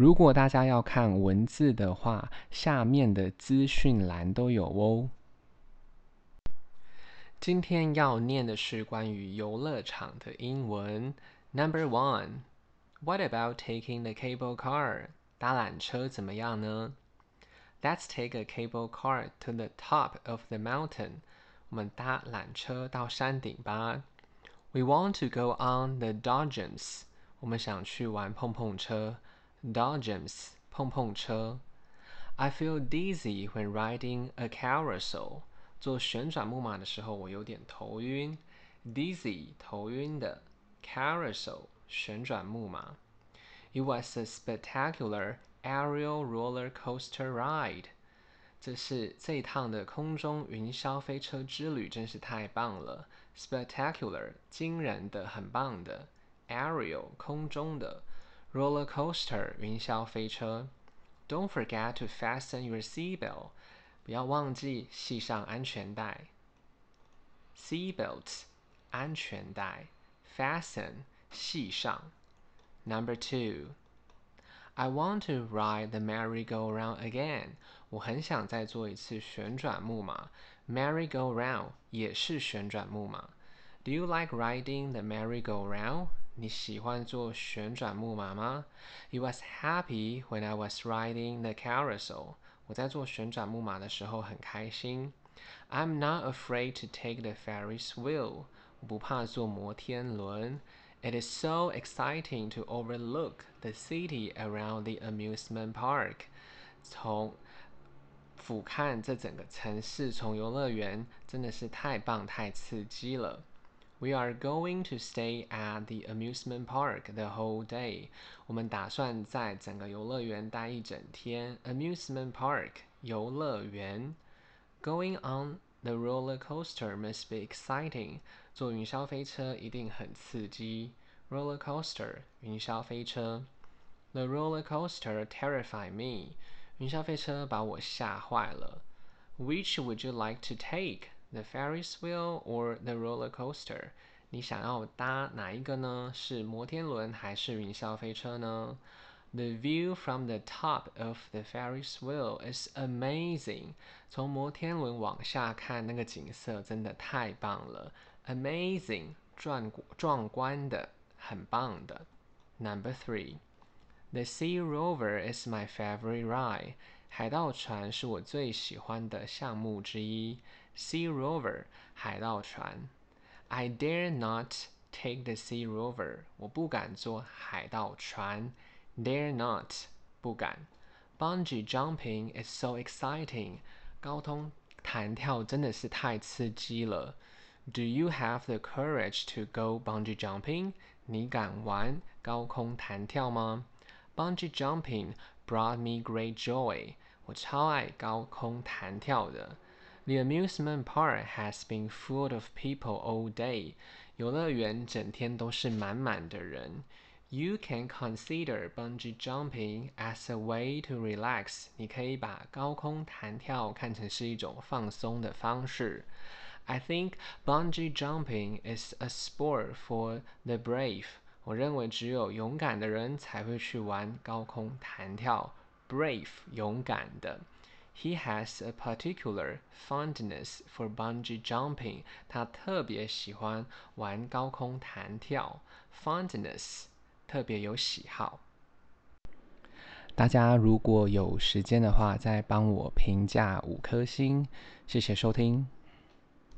如果大家要看文字的话，下面的资讯栏都有哦。今天要念的是关于游乐场的英文。Number one, what about taking the cable car？搭缆车怎么样呢？Let's take a cable car to the top of the mountain。我们搭缆车到山顶吧。We want to go on the Dodgems。我们想去玩碰碰车。Dodgems 碰碰车。I feel dizzy when riding a carousel。做旋转木马的时候，我有点头晕。Dizzy 头晕的。Carousel 旋转木马。It was a spectacular aerial roller coaster ride。这是这一趟的空中云霄飞车之旅，真是太棒了。Spectacular 惊人的，很棒的。Aerial 空中的。 roller coaster 云霄飞车。Don't forget to fasten your seatbelt，不要忘记系上安全带。Seatbelt 安全带，fasten 系上。Number two。I want to ride the merry-go-round again。我很想再做一次旋转木马。Merry-go-round 也是旋转木马。Do you like riding the merry-go-round？ 你喜欢坐旋转木马吗？He was happy when I was riding the carousel。我在坐旋转木马的时候很开心。I'm not afraid to take the Ferris wheel。我不怕坐摩天轮。It is so exciting to overlook the city around the amusement park。从俯瞰这整个城市，从游乐园真的是太棒太刺激了。 We are going to stay at the amusement park the whole day. 我们打算在整个游乐园待一整天。Amusement park 游乐园。Going on the roller coaster must be exciting. 坐云霄飞车一定很刺激。Roller coaster 云霄飞车。The roller coaster terrified me. 云霄飞车把我吓坏了。Which would you like to take? The Ferris wheel or the roller coaster？你想要搭哪一个呢？是摩天轮还是云霄飞车呢？The view from the top of the Ferris wheel is amazing。从摩天轮往下看，那个景色真的太棒了。Amazing，壮壮观的，很棒的。Number three，The Sea Rover is my favorite ride。 海盗船是我最喜欢的项目之一。Sea Rover 海盗船。I dare not take the Sea Rover 我不敢坐海盗船。Dare not 不敢。Bungee jumping is so exciting 高空弹跳真的是太刺激了。Do you have the courage to go bungee jumping 你敢玩高空弹跳吗？Bungee jumping brought me great joy 我超爱高空弹跳的。The amusement park has been full of people all day. 游乐园整天都是满满的人。You can consider bungee jumping as a way to relax. 你可以把高空弹跳看成是一种放松的方式。I think bungee jumping is a sport for the brave. 我认为只有勇敢的人才会去玩高空弹跳。Brave，勇敢的。He has a particular fondness for bungee jumping. 他特别喜欢玩高空弹跳。Fondness 特别有喜好。大家如果有时间的话，再帮我评价五颗星，谢谢收听。